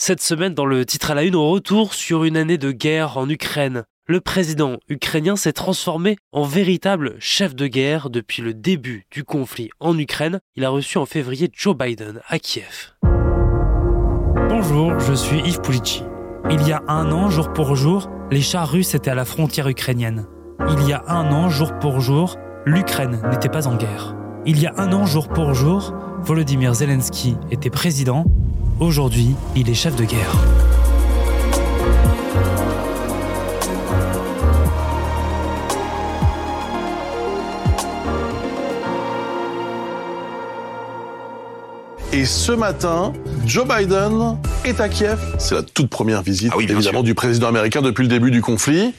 Cette semaine, dans le titre à la une, on retour sur une année de guerre en Ukraine. Le président ukrainien s'est transformé en véritable chef de guerre depuis le début du conflit en Ukraine. Il a reçu en février Joe Biden à Kiev. Bonjour, je suis Yves Pulici. Il y a un an, jour pour jour, les chars russes étaient à la frontière ukrainienne. Il y a un an, jour pour jour, l'Ukraine n'était pas en guerre. Il y a un an, jour pour jour, Volodymyr Zelensky était président. Aujourd'hui, il est chef de guerre. Et ce matin, Joe Biden est à Kiev. C'est la toute première visite, Ah oui, évidemment, sûr. du président américain depuis le début du conflit.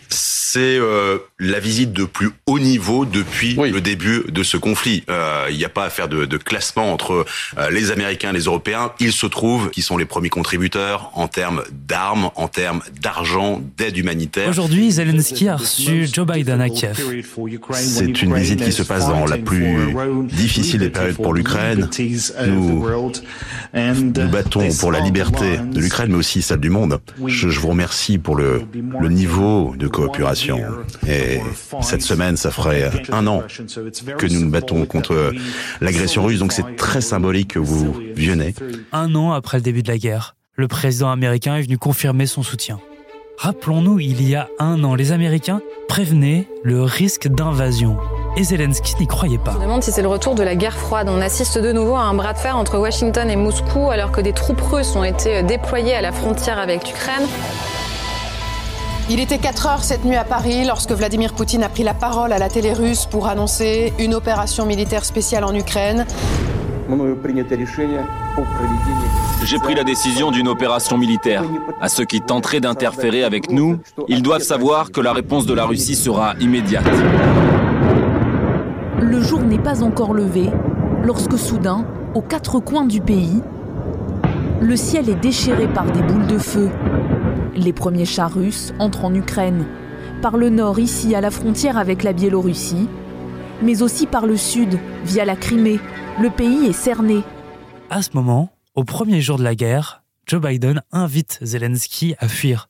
C'est euh, la visite de plus haut niveau depuis Oui. le début de ce conflit. Euh, Il n'y a pas à faire de, de classement entre euh, les Américains et les Européens. Il se trouve qu'ils sont les premiers contributeurs en termes d'armes, en termes d'argent, d'aide humanitaire. Aujourd'hui, Zelensky a reçu Joe Biden à Kiev. C'est une visite qui se passe dans la plus difficile des périodes pour l'Ukraine. Nous nous battons pour la liberté de l'Ukraine, mais aussi celle du monde. Je, je vous remercie pour le, le niveau de coopération. Et cette semaine, ça ferait un an que nous nous battons contre l'agression russe, donc c'est très symbolique que vous venez. Un an après le début de la guerre, le président américain est venu confirmer son soutien. Rappelons-nous, il y a un an, les Américains prévenaient le risque d'invasion. Et Zelensky n'y croyait pas. Je me demande si c'est le retour de la guerre froide. On assiste de nouveau à un bras de fer entre Washington et Moscou alors que des troupes russes ont été déployées à la frontière avec l'Ukraine. Il était 4 heures cette nuit à Paris lorsque Vladimir Poutine a pris la parole à la télé russe pour annoncer une opération militaire spéciale en Ukraine. J'ai pris la décision d'une opération militaire. À ceux qui tenteraient d'interférer avec nous, ils doivent savoir que la réponse de la Russie sera immédiate. Le jour n'est pas encore levé lorsque soudain, aux quatre coins du pays, le ciel est déchiré par des boules de feu. Les premiers chars russes entrent en Ukraine, par le nord ici à la frontière avec la Biélorussie, mais aussi par le sud via la Crimée. Le pays est cerné. À ce moment, au premier jour de la guerre, Joe Biden invite Zelensky à fuir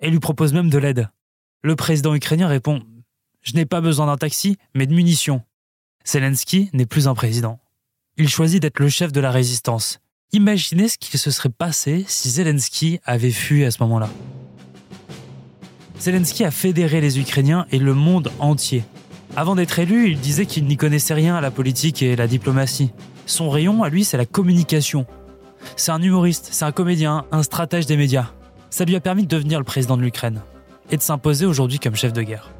et lui propose même de l'aide. Le président ukrainien répond Je n'ai pas besoin d'un taxi, mais de munitions. Zelensky n'est plus un président. Il choisit d'être le chef de la résistance. Imaginez ce qu'il se serait passé si Zelensky avait fui à ce moment-là. Zelensky a fédéré les Ukrainiens et le monde entier. Avant d'être élu, il disait qu'il n'y connaissait rien à la politique et la diplomatie. Son rayon, à lui, c'est la communication. C'est un humoriste, c'est un comédien, un stratège des médias. Ça lui a permis de devenir le président de l'Ukraine et de s'imposer aujourd'hui comme chef de guerre.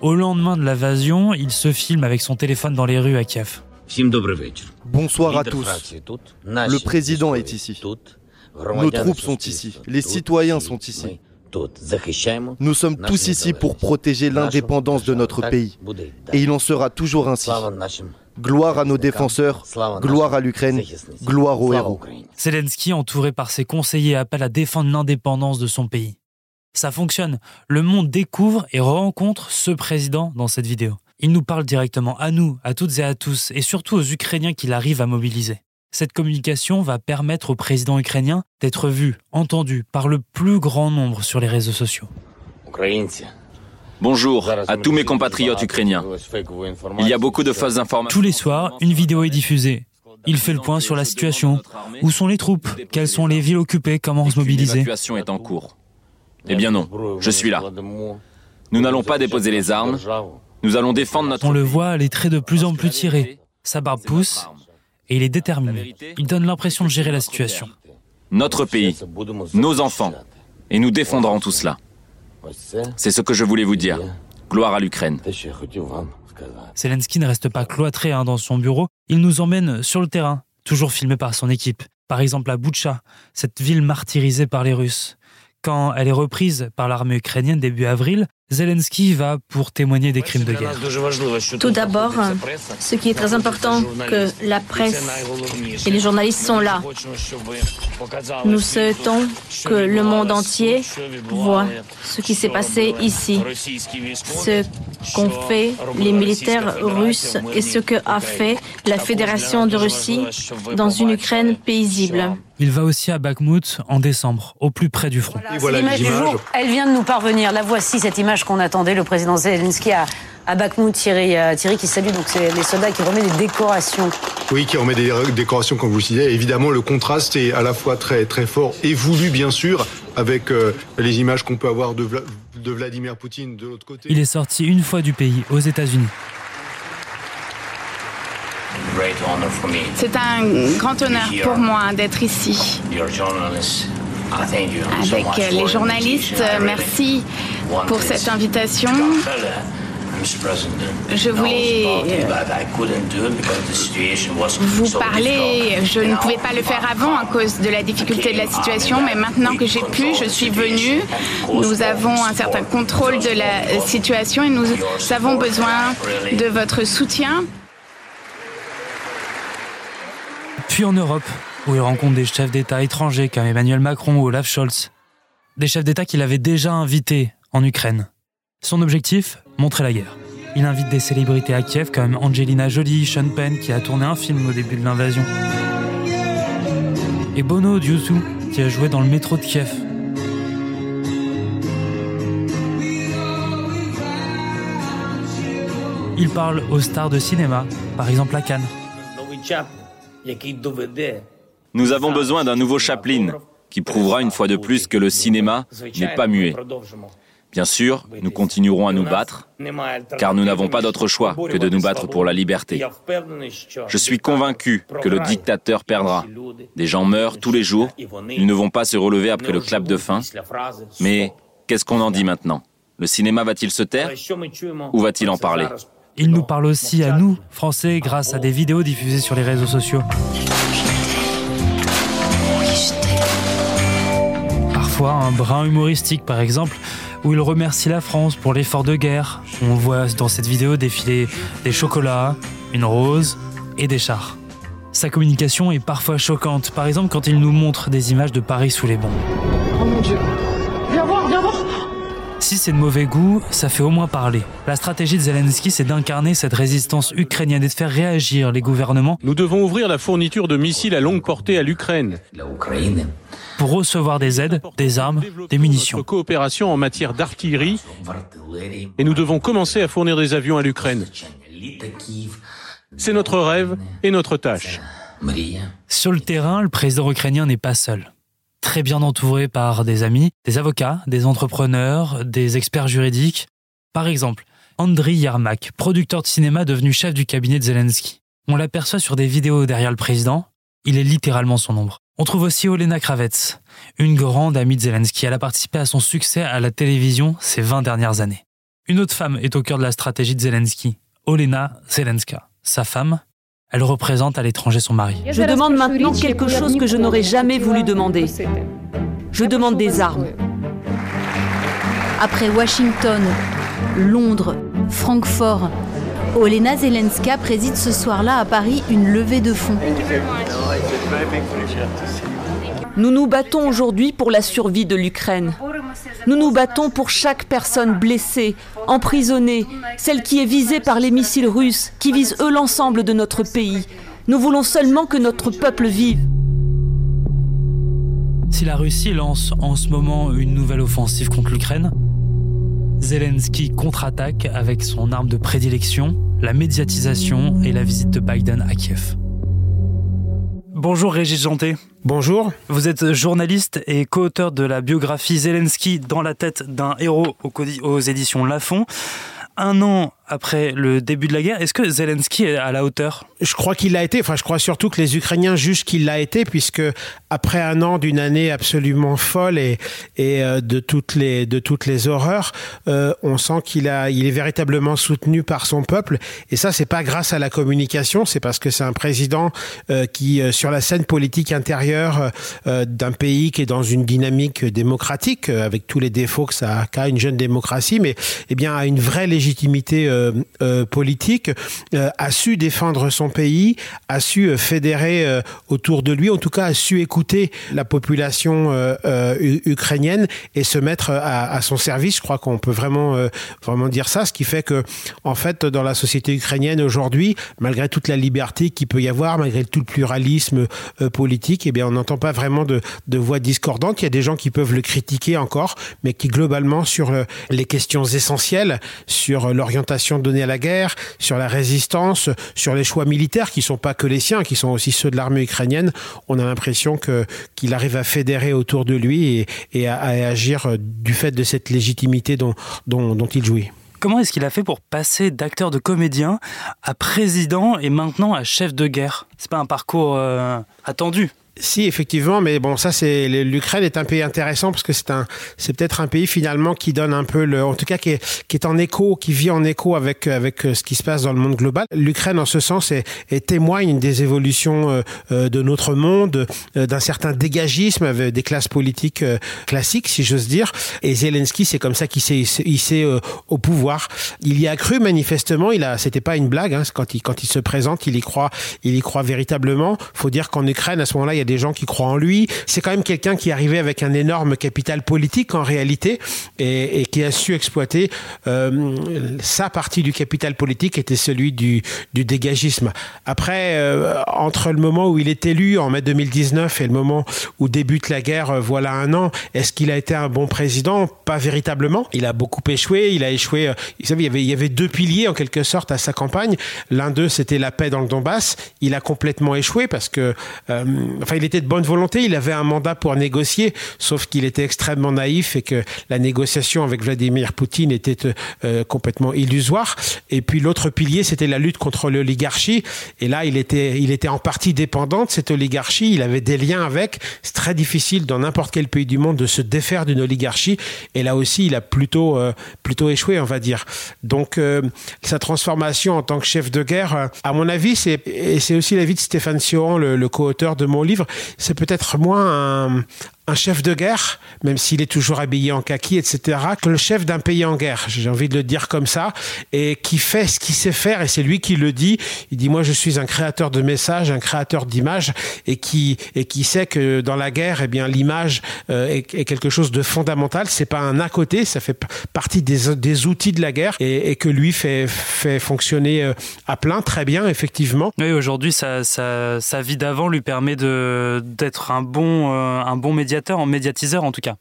Au lendemain de l'invasion, il se filme avec son téléphone dans les rues à Kiev. Bonsoir à tous. Le président est ici. Nos troupes sont ici. Les citoyens sont ici. Nous sommes tous ici pour protéger l'indépendance de notre pays. Et il en sera toujours ainsi. Gloire à nos défenseurs, gloire à l'Ukraine, gloire aux héros. Zelensky, entouré par ses conseillers, appelle à défendre l'indépendance de son pays. Ça fonctionne. Le monde découvre et rencontre ce président dans cette vidéo. Il nous parle directement à nous, à toutes et à tous, et surtout aux Ukrainiens qu'il arrive à mobiliser. Cette communication va permettre au président ukrainien d'être vu, entendu par le plus grand nombre sur les réseaux sociaux. Bonjour à tous mes compatriotes ukrainiens. Il y a beaucoup de fausses informations. Tous les soirs, une vidéo est diffusée. Il fait le point sur la situation. Où sont les troupes? Quelles sont les villes occupées? Comment se mobiliser L'évacuation est en cours. Eh bien non, je suis là. Nous n'allons pas déposer les armes. Nous allons défendre notre On le voit, les traits de plus en plus tirés. Sa barbe pousse et il est déterminé. Il donne l'impression de gérer la situation. Notre pays, nos enfants. Et nous défendrons tout cela. C'est ce que je voulais vous dire. Gloire à l'Ukraine. Zelensky ne reste pas cloîtré hein, dans son bureau. Il nous emmène sur le terrain, toujours filmé par son équipe. Par exemple à Boutcha, cette ville martyrisée par les Russes. Quand elle est reprise par l'armée ukrainienne début avril, Zelensky va pour témoigner des crimes de guerre. Tout d'abord, ce qui est très important, que la presse et les journalistes sont là. Nous souhaitons que le monde entier voit ce qui s'est passé ici, ce qu'ont fait les militaires russes et ce que a fait la Fédération de Russie dans une Ukraine paisible. Il va aussi à Bakhmut en décembre, au plus près du front. Voilà, l'image du jour, elle vient de nous parvenir. La voici, cette image qu'on attendait. Le président Zelensky à, à Bakhmut, Thierry, euh, Thierry qui salue donc c'est les soldats qui remet des décorations. Oui, qui remet des décorations, comme vous le disiez. Évidemment, le contraste est à la fois très, très fort et voulu, bien sûr, avec euh, les images qu'on peut avoir de, Vla de Vladimir Poutine de l'autre côté. Il est sorti une fois du pays, aux États-Unis. C'est un grand honneur pour moi d'être ici. Avec les journalistes, merci pour cette invitation. Je voulais vous parler. Je ne pouvais pas le faire avant à cause de la difficulté de la situation, mais maintenant que j'ai pu, je suis venue. Nous avons un certain contrôle de la situation et nous avons besoin de votre soutien. Puis en Europe, où il rencontre des chefs d'État étrangers comme Emmanuel Macron ou Olaf Scholz. Des chefs d'État qu'il avait déjà invités en Ukraine. Son objectif Montrer la guerre. Il invite des célébrités à Kiev comme Angelina Jolie, Sean Penn qui a tourné un film au début de l'invasion. Et Bono Diousou qui a joué dans le métro de Kiev. Il parle aux stars de cinéma, par exemple à Cannes. Nous avons besoin d'un nouveau Chaplin qui prouvera une fois de plus que le cinéma n'est pas muet. Bien sûr, nous continuerons à nous battre, car nous n'avons pas d'autre choix que de nous battre pour la liberté. Je suis convaincu que le dictateur perdra. Des gens meurent tous les jours, ils ne vont pas se relever après le clap de fin. Mais qu'est-ce qu'on en dit maintenant? Le cinéma va-t-il se taire? Ou va-t-il en parler? Il nous parle aussi à nous, Français, grâce à des vidéos diffusées sur les réseaux sociaux. Parfois un brin humoristique, par exemple, où il remercie la France pour l'effort de guerre. On voit dans cette vidéo défiler des chocolats, une rose et des chars. Sa communication est parfois choquante, par exemple quand il nous montre des images de Paris sous les bombes. Oh mon dieu Si c'est de mauvais goût, ça fait au moins parler. La stratégie de Zelensky, c'est d'incarner cette résistance ukrainienne et de faire réagir les gouvernements. Nous devons ouvrir la fourniture de missiles à longue portée à l'Ukraine pour recevoir des aides, des armes, des munitions. Notre coopération en matière d'artillerie et nous devons commencer à fournir des avions à l'Ukraine. C'est notre rêve et notre tâche. Sur le terrain, le président ukrainien n'est pas seul. Très bien entouré par des amis, des avocats, des entrepreneurs, des experts juridiques. Par exemple, Andriy Yermak, producteur de cinéma devenu chef du cabinet de Zelensky. On l'aperçoit sur des vidéos derrière le président. Il est littéralement son ombre. On trouve aussi Olena Kravets, une grande amie de Zelensky. Elle a participé à son succès à la télévision ces 20 dernières années. Une autre femme est au cœur de la stratégie de Zelensky, Olena Zelenska. Sa femme, elle représente à l'étranger son mari. Je demande maintenant quelque chose que je n'aurais jamais voulu demander. Je demande des armes. Après Washington, Londres, Francfort, Olena Zelenska préside ce soir-là à Paris une levée de fonds. Nous nous battons aujourd'hui pour la survie de l'Ukraine. Nous nous battons pour chaque personne blessée, emprisonnée, celle qui est visée par les missiles russes, qui visent eux l'ensemble de notre pays. Nous voulons seulement que notre peuple vive. Si la Russie lance en ce moment une nouvelle offensive contre l'Ukraine, Zelensky contre-attaque avec son arme de prédilection, la médiatisation et la visite de Biden à Kiev. Bonjour Régis Janté. Bonjour. Vous êtes journaliste et co-auteur de la biographie Zelensky dans la tête d'un héros aux éditions Lafon. Un an après le début de la guerre. Est-ce que Zelensky est à la hauteur? Je crois qu'il l'a été. Enfin, je crois surtout que les Ukrainiens jugent qu'il l'a été, puisque après un an d'une année absolument folle et, euh, de toutes les de toutes les horreurs, euh, on sent qu'il il est véritablement soutenu par son peuple. Et ça, c'est pas grâce à la communication, c'est parce que c'est un président euh, qui, sur la scène politique intérieure d'un pays qui est dans une dynamique démocratique, avec tous les défauts que ça a une jeune démocratie, mais eh bien a une vraie légitimité politique, a su défendre son pays, a su fédérer autour de lui, en tout cas a su écouter la population ukrainienne et se mettre à, à son service. Je crois qu'on peut vraiment, vraiment dire ça, ce qui fait que, en fait, dans la société ukrainienne aujourd'hui, malgré toute la liberté qu'il peut y avoir, malgré tout le pluralisme politique, eh bien, on n'entend pas vraiment de, de voix discordantes. Il y a des gens qui peuvent le critiquer encore, mais qui globalement sur les questions essentielles, sur l'orientation donnée à la guerre, sur la résistance, sur les choix militaires qui sont pas que les siens, qui sont aussi ceux de l'armée ukrainienne, on a l'impression qu'il arrive à fédérer autour de lui et, à, agir du fait de cette légitimité dont, dont, dont il jouit. Comment est-ce qu'il a fait pour passer d'acteur de comédien à président et maintenant à chef de guerre? C'est pas un parcours euh, attendu? Si, effectivement, mais bon, ça, c'est l'Ukraine est un pays intéressant parce que c'est un, c'est peut-être un pays finalement qui donne un peu le, en tout cas qui est, qui est en écho, qui vit en écho avec avec euh, ce qui se passe dans le monde global. L'Ukraine, en ce sens, est, est, témoigne des évolutions euh, euh, de notre monde, d'un certain dégagisme avec des classes politiques classiques, si j'ose dire. Et Zelensky, c'est comme ça qu'il s'est hissé au pouvoir. Il y a cru manifestement. Il a, c'était pas une blague. Hein, quand il quand il se présente, il y croit, il y croit véritablement. Faut dire qu'en Ukraine, à ce moment-là, il y a des gens qui croient en lui. C'est quand même quelqu'un qui est arrivé avec un énorme capital politique en réalité et, qui a su exploiter euh, sa partie du capital politique était celui du, dégagisme. Après, euh, entre le moment où il est élu en mai 2019 et le moment où débute la guerre, euh, voilà un an, est-ce qu'il a été un bon président? Pas véritablement. Il a beaucoup échoué. Il a échoué. Vous savez, il y avait, deux piliers en quelque sorte à sa campagne. L'un d'eux, c'était la paix dans le Donbass. Il a complètement échoué parce que, il était de bonne volonté, il avait un mandat pour négocier, sauf qu'il était extrêmement naïf et que la négociation avec Vladimir Poutine était euh, complètement illusoire. Et puis l'autre pilier, c'était la lutte contre l'oligarchie. Et là, il était, il était en partie dépendant de cette oligarchie. Il avait des liens avec. C'est très difficile dans n'importe quel pays du monde de se défaire d'une oligarchie. Et là aussi, il a plutôt, euh, plutôt échoué, on va dire. Donc, euh, sa transformation en tant que chef de guerre, à mon avis, c'est, c'est aussi l'avis de Stéphane Sion, le, le co-auteur de mon livre, c'est peut-être moins un, un chef de guerre, même s'il est toujours habillé en kaki, etc., que le chef d'un pays en guerre, j'ai envie de le dire comme ça, et qui fait ce qu'il sait faire, et c'est lui qui le dit. Il dit, moi, je suis un créateur de messages, un créateur d'images, et qui, et qui sait que dans la guerre, eh bien, l'image euh, est, quelque chose de fondamental. C'est pas un à côté, ça fait partie des, des outils de la guerre, et, que lui fait, fait fonctionner euh, à plein, très bien, effectivement. Oui, aujourd'hui, sa, sa, vie d'avant lui permet de, d'être un bon, euh, un bon en médiatiseur en tout cas.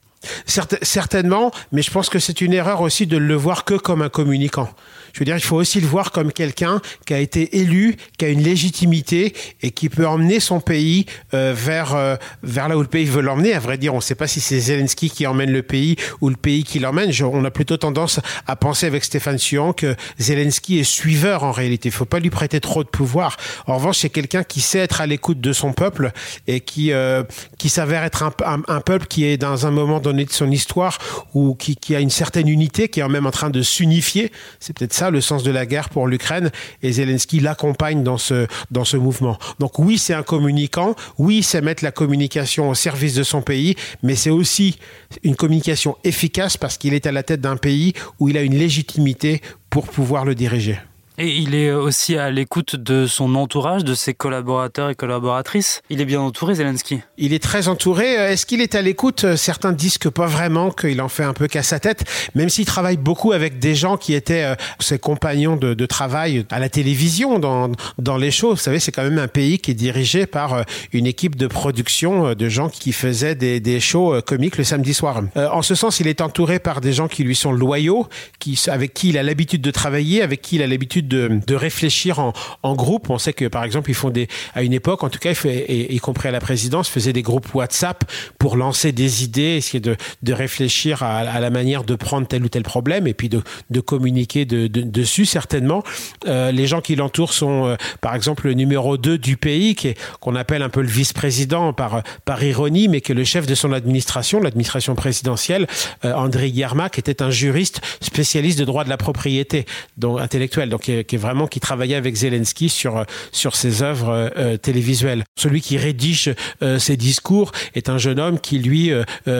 Certainement, mais je pense que c'est une erreur aussi de le voir que comme un communicant. Je veux dire, il faut aussi le voir comme quelqu'un qui a été élu, qui a une légitimité et qui peut emmener son pays euh, vers euh, vers là où le pays veut l'emmener. À vrai dire, on ne sait pas si c'est Zelensky qui emmène le pays ou le pays qui l'emmène. On a plutôt tendance à penser avec Stéphane Suan que Zelensky est suiveur en réalité. Il faut pas lui prêter trop de pouvoir. En revanche, c'est quelqu'un qui sait être à l'écoute de son peuple et qui euh, qui s'avère être un, peuple qui est dans un moment donné de son histoire ou qui, qui a une certaine unité, qui est même en train de s'unifier. C'est peut-être ça le sens de la guerre pour l'Ukraine et Zelensky l'accompagne dans ce, dans ce mouvement. Donc oui, c'est un communicant, oui, c'est mettre la communication au service de son pays, mais c'est aussi une communication efficace parce qu'il est à la tête d'un pays où il a une légitimité pour pouvoir le diriger. Et il est aussi à l'écoute de son entourage, de ses collaborateurs et collaboratrices. Il est bien entouré, Zelensky. Il est très entouré. Est-ce qu'il est à l'écoute? Certains disent que pas vraiment, qu'il en fait un peu qu'à sa tête, même s'il travaille beaucoup avec des gens qui étaient euh, ses compagnons de, travail à la télévision, dans, dans les shows. Vous savez, c'est quand même un pays qui est dirigé par euh, une équipe de production euh, de gens qui faisaient des, des shows comiques le samedi soir. En ce sens, il est entouré par des gens qui lui sont loyaux, qui, avec qui il a l'habitude de travailler, avec qui il a l'habitude de, réfléchir en, groupe. On sait que, par exemple, ils font à une époque, en tout cas, fait, y compris à la présidence, faisaient des groupes WhatsApp pour lancer des idées, essayer de, réfléchir à, la manière de prendre tel ou tel problème et puis de, communiquer de, de, dessus, certainement. Euh, les gens qui l'entourent sont, euh, par exemple, le numéro 2 du pays, qu'on appelle un peu le vice-président par, par ironie, mais qui est le chef de son administration, l'administration présidentielle, euh, André Yermak, était un juriste spécialiste de droit de la propriété donc, intellectuelle. Donc, il qui, est, vraiment qui travaillait avec Zelensky sur sur ses œuvres télévisuelles. Celui qui rédige ses discours est un jeune homme qui lui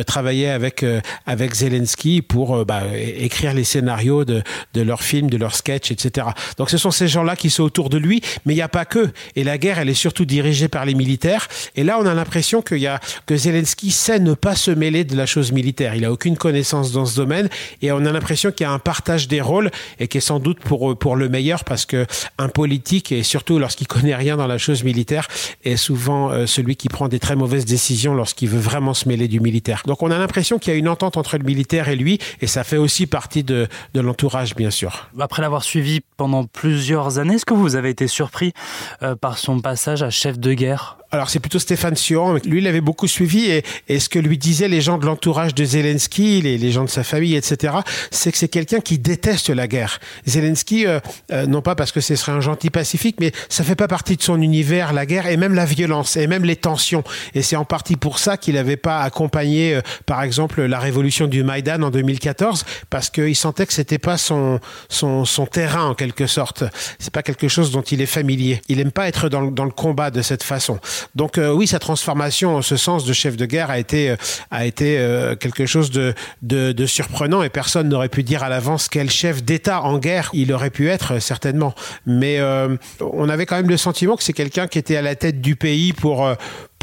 travaillait avec avec Zelensky pour bah, écrire les scénarios de de leurs films, de leurs sketchs, etc. Donc ce sont ces gens-là qui sont autour de lui, mais il n'y a pas que. Et la guerre, elle est surtout dirigée par les militaires. Et là, on a l'impression qu'il y a que Zelensky sait ne pas se mêler de la chose militaire. Il a aucune connaissance dans ce domaine, et on a l'impression qu'il y a un partage des rôles et qui est sans doute pour pour le meilleur parce que un politique et surtout lorsqu'il connaît rien dans la chose militaire est souvent euh, celui qui prend des très mauvaises décisions lorsqu'il veut vraiment se mêler du militaire. Donc on a l'impression qu'il y a une entente entre le militaire et lui, et ça fait aussi partie de, de l'entourage, bien sûr. Après l'avoir suivi pendant plusieurs années, est-ce que vous avez été surpris euh, par son passage à chef de guerre? Alors c'est plutôt Stéphane Sion. Lui, il avait beaucoup suivi et, et, ce que lui disaient les gens de l'entourage de Zelensky, les, les, gens de sa famille, etc., c'est que c'est quelqu'un qui déteste la guerre. Zelensky, euh, euh, non pas parce que ce serait un gentil pacifique, mais ça fait pas partie de son univers, la guerre et même la violence et même les tensions. Et c'est en partie pour ça qu'il n'avait pas accompagné, euh, par exemple, la révolution du Maïdan en 2014, parce qu'il sentait que c'était pas son, son, terrain en quelque sorte. C'est pas quelque chose dont il est familier. Il aime pas être dans, dans le combat de cette façon. Donc euh, oui, sa transformation en ce sens de chef de guerre a été a été quelque chose de, de surprenant et personne n'aurait pu dire à l'avance quel chef d'État en guerre il aurait pu être certainement. Mais on avait quand même le sentiment que c'est quelqu'un qui était à la tête du pays pour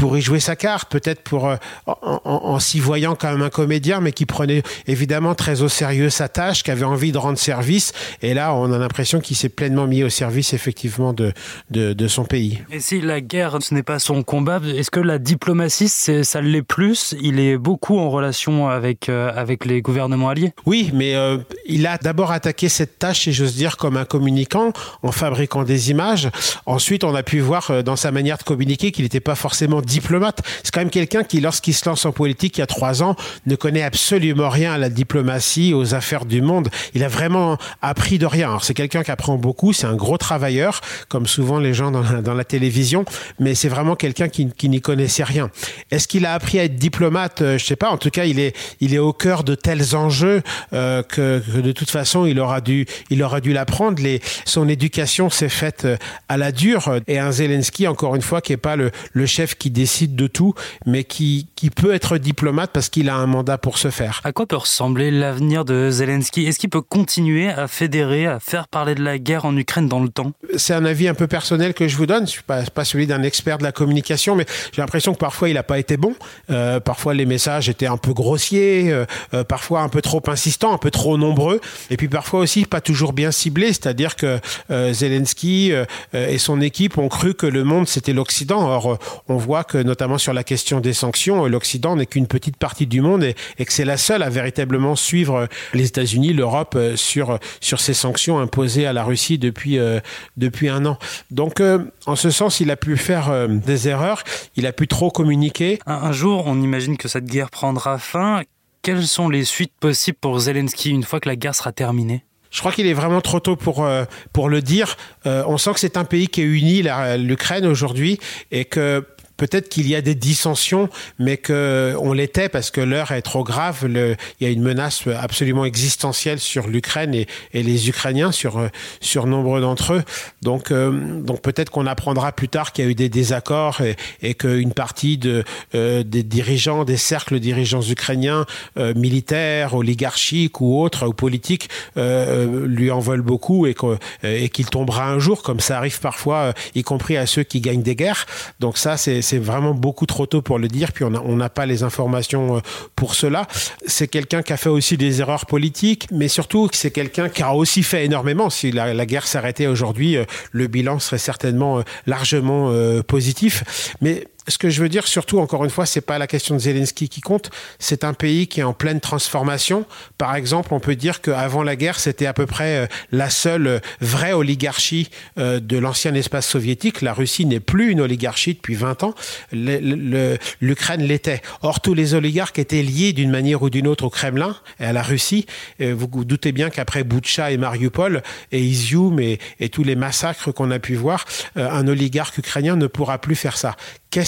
pour y jouer sa carte, peut-être pour euh, en, en, s'y voyant quand même un comédien, mais qui prenait évidemment très au sérieux sa tâche, qui avait envie de rendre service. Et là, on a l'impression qu'il s'est pleinement mis au service effectivement de, de, de, son pays. Et si la guerre, ce n'est pas son combat, est-ce que la diplomatie, ça l'est plus? Il est beaucoup en relation avec, euh, avec les gouvernements alliés? Oui, mais euh, il a d'abord attaqué cette tâche, si j'ose dire, comme un communicant, en fabriquant des images. Ensuite, on a pu voir dans sa manière de communiquer qu'il n'était pas forcément diplomate. C'est quand même quelqu'un qui, lorsqu'il se lance en politique il y a trois ans, ne connaît absolument rien à la diplomatie, aux affaires du monde. Il a vraiment appris de rien. C'est quelqu'un qui apprend beaucoup, c'est un gros travailleur, comme souvent les gens dans la, télévision, mais c'est vraiment quelqu'un qui, n'y connaissait rien. Est-ce qu'il a appris à être diplomate? Euh, Je sais pas. En tout cas, il est, au cœur de tels enjeux euh, que, de toute façon, il aura dû, l'apprendre. Son éducation s'est faite euh, à la dure. Et un Zelensky, encore une fois, qui est pas le, le chef qui décide de tout, mais qui, qui peut être diplomate parce qu'il a un mandat pour se faire. À quoi peut ressembler l'avenir de Zelensky? Est-ce qu'il peut continuer à fédérer, à faire parler de la guerre en Ukraine dans le temps? C'est un avis un peu personnel que je vous donne. Je suis pas, pas celui d'un expert de la communication, mais j'ai l'impression que parfois il n'a pas été bon. Euh, parfois les messages étaient un peu grossiers, euh, euh, parfois un peu trop insistants, un peu trop nombreux, et puis parfois aussi pas toujours bien ciblés. C'est-à-dire que euh, Zelensky et son équipe ont cru que le monde c'était l'Occident. Or, on voit que notamment sur la question des sanctions, l'Occident n'est qu'une petite partie du monde et, et que c'est la seule à véritablement suivre les États-Unis, l'Europe euh, sur sur ces sanctions imposées à la Russie depuis euh, depuis un an. Donc, euh, en ce sens, il a pu faire euh, des erreurs, il a pu trop communiquer. Un, un jour, on imagine que cette guerre prendra fin. Quelles sont les suites possibles pour Zelensky une fois que la guerre sera terminée? Je crois qu'il est vraiment trop tôt pour euh, pour le dire. Euh, on sent que c'est un pays qui est uni, l'Ukraine aujourd'hui, et que peut-être qu'il y a des dissensions, mais que on l'était parce que l'heure est trop grave. Il y a une menace absolument existentielle sur l'Ukraine et, et, les Ukrainiens, sur sur nombre d'entre eux. Donc euh, donc peut-être qu'on apprendra plus tard qu'il y a eu des désaccords et, et qu'une partie de euh, des dirigeants, des cercles dirigeants ukrainiens, euh, militaires, oligarchiques ou autres ou politiques, euh, lui en veulent beaucoup et qu'il qu tombera un jour, comme ça arrive parfois, y compris à ceux qui gagnent des guerres. Donc ça c'est c'est vraiment beaucoup trop tôt pour le dire, puis on n'a pas les informations euh, pour cela. C'est quelqu'un qui a fait aussi des erreurs politiques, mais surtout c'est quelqu'un qui a aussi fait énormément. Si la, la guerre s'arrêtait aujourd'hui, euh, le bilan serait certainement euh, largement positif. Mais ce que je veux dire surtout encore une fois c'est pas la question de Zelensky qui compte. C'est un pays qui est en pleine transformation. Par exemple on peut dire qu'avant la guerre c'était à peu près la seule vraie oligarchie de l'ancien espace soviétique. La Russie n'est plus une oligarchie depuis 20 ans. l'Ukraine l'était. Or tous les oligarques étaient liés d'une manière ou d'une autre au Kremlin et à la Russie. Vous, vous doutez bien qu'après Boutcha et Mariupol et Izium et, tous les massacres qu'on a pu voir un oligarque ukrainien ne pourra plus faire ça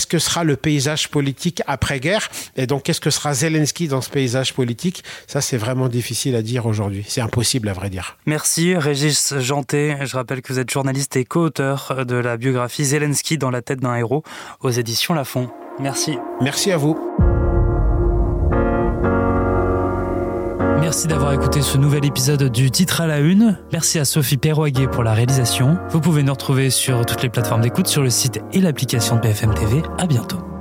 qu'est-ce que sera le paysage politique après-guerre Et donc, qu'est-ce que sera Zelensky dans ce paysage politique? Ça, c'est vraiment difficile à dire aujourd'hui. C'est impossible, à vrai dire. Merci, Régis Janté. Je rappelle que vous êtes journaliste et co-auteur de la biographie Zelensky dans la tête d'un héros aux éditions Lafon. Merci. Merci à vous. Merci d'avoir écouté ce nouvel épisode du Titre à la Une. Merci à Sophie Perroguet pour la réalisation. Vous pouvez nous retrouver sur toutes les plateformes d'écoute, sur le site et l'application de BFM TV. À bientôt.